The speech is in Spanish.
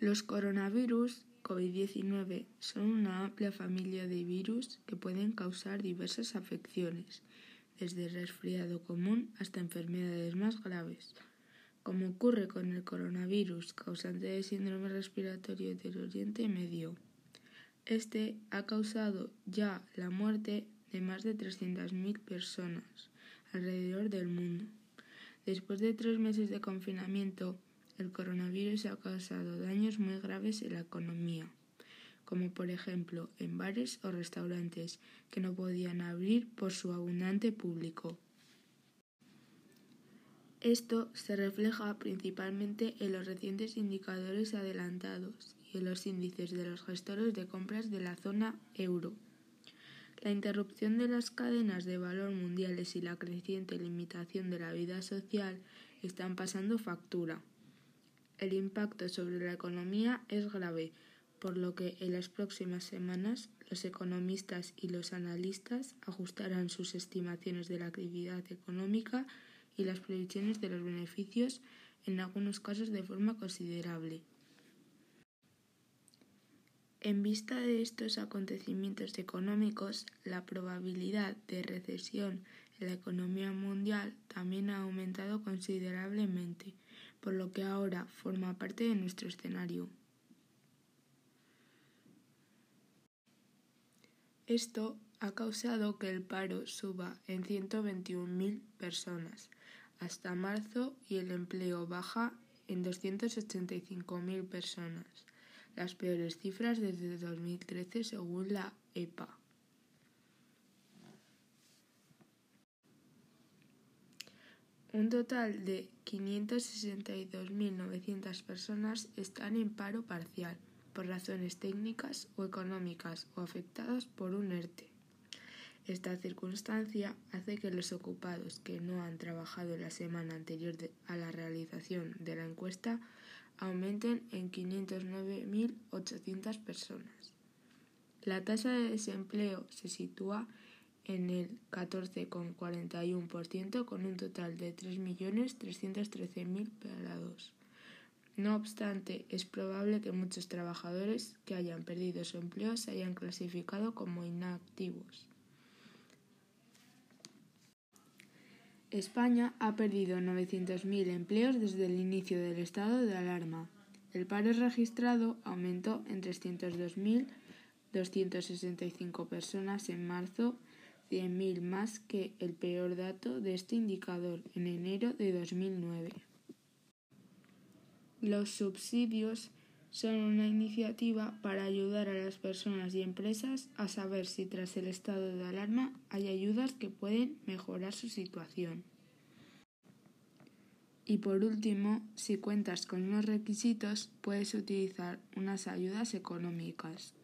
Los coronavirus COVID-19 son una amplia familia de virus que pueden causar diversas afecciones, desde resfriado común hasta enfermedades más graves. Como ocurre con el coronavirus causante de síndrome respiratorio del Oriente Medio. Este ha causado ya la muerte de más de 300.000 personas alrededor del mundo. Después de tres meses de confinamiento, el coronavirus ha causado daños muy graves en la economía, como por ejemplo en bares o restaurantes que no podían abrir por su abundante público. Esto se refleja principalmente en los recientes indicadores adelantados y en los índices de los gestores de compras de la zona euro. La interrupción de las cadenas de valor mundiales y la creciente limitación de la vida social están pasando factura. El impacto sobre la economía es grave, por lo que en las próximas semanas los economistas y los analistas ajustarán sus estimaciones de la actividad económica y las previsiones de los beneficios, en algunos casos de forma considerable. En vista de estos acontecimientos económicos, la probabilidad de recesión en la economía mundial también ha aumentado considerablemente por lo que ahora forma parte de nuestro escenario. Esto ha causado que el paro suba en 121.000 personas hasta marzo y el empleo baja en 285.000 personas, las peores cifras desde 2013 según la EPA. Un total de 562.900 personas están en paro parcial por razones técnicas o económicas o afectadas por un ERTE. Esta circunstancia hace que los ocupados que no han trabajado la semana anterior a la realización de la encuesta aumenten en 509.800 personas. La tasa de desempleo se sitúa en el 14,41% con un total de 3.313.000 parados. No obstante, es probable que muchos trabajadores que hayan perdido su empleo se hayan clasificado como inactivos. España ha perdido 900.000 empleos desde el inicio del estado de alarma. El paro registrado aumentó en 302.265 personas en marzo 100.000 más que el peor dato de este indicador en enero de 2009. Los subsidios son una iniciativa para ayudar a las personas y empresas a saber si tras el estado de alarma hay ayudas que pueden mejorar su situación. Y por último, si cuentas con unos requisitos, puedes utilizar unas ayudas económicas.